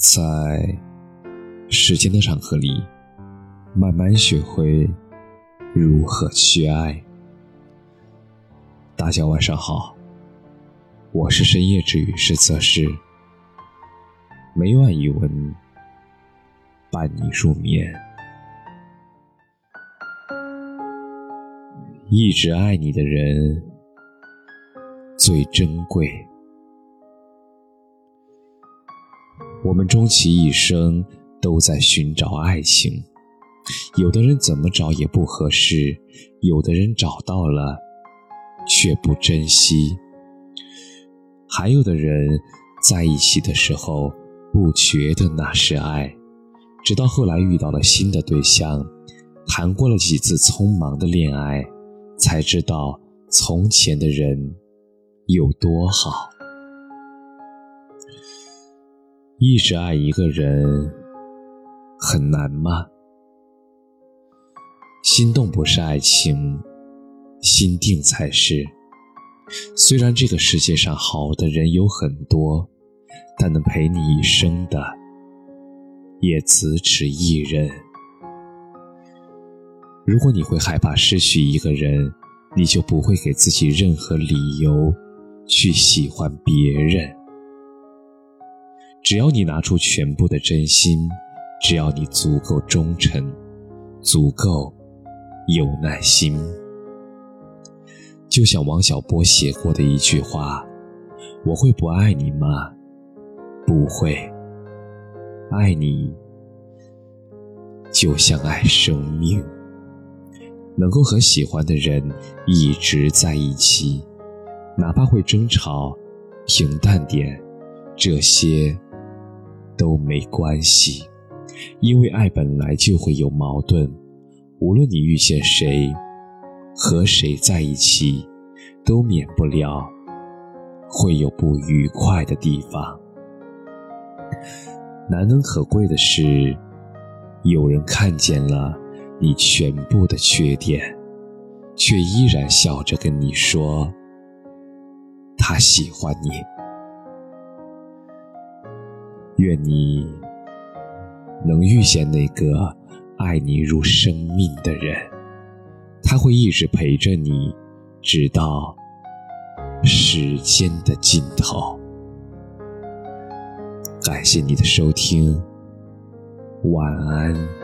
在时间的长河里，慢慢学会如何去爱。大家晚上好，我是深夜治愈师泽师，每晚一文伴你入眠。一直爱你的人最珍贵。我们终其一生都在寻找爱情，有的人怎么找也不合适，有的人找到了却不珍惜，还有的人在一起的时候不觉得那是爱，直到后来遇到了新的对象，谈过了几次匆忙的恋爱，才知道从前的人有多好。一直爱一个人很难吗？心动不是爱情，心定才是。虽然这个世界上好的人有很多，但能陪你一生的也只此一人。如果你会害怕失去一个人，你就不会给自己任何理由去喜欢别人。只要你拿出全部的真心，只要你足够忠诚，足够有耐心，就像王小波写过的一句话：“我会不爱你吗？不会，爱你就像爱生命，能够和喜欢的人一直在一起，哪怕会争吵，平淡点，这些。”都没关系，因为爱本来就会有矛盾。无论你遇见谁，和谁在一起，都免不了会有不愉快的地方。难能可贵的是，有人看见了你全部的缺点，却依然笑着跟你说，他喜欢你。愿你能遇见那个爱你如生命的人，他会一直陪着你，直到时间的尽头。感谢你的收听，晚安。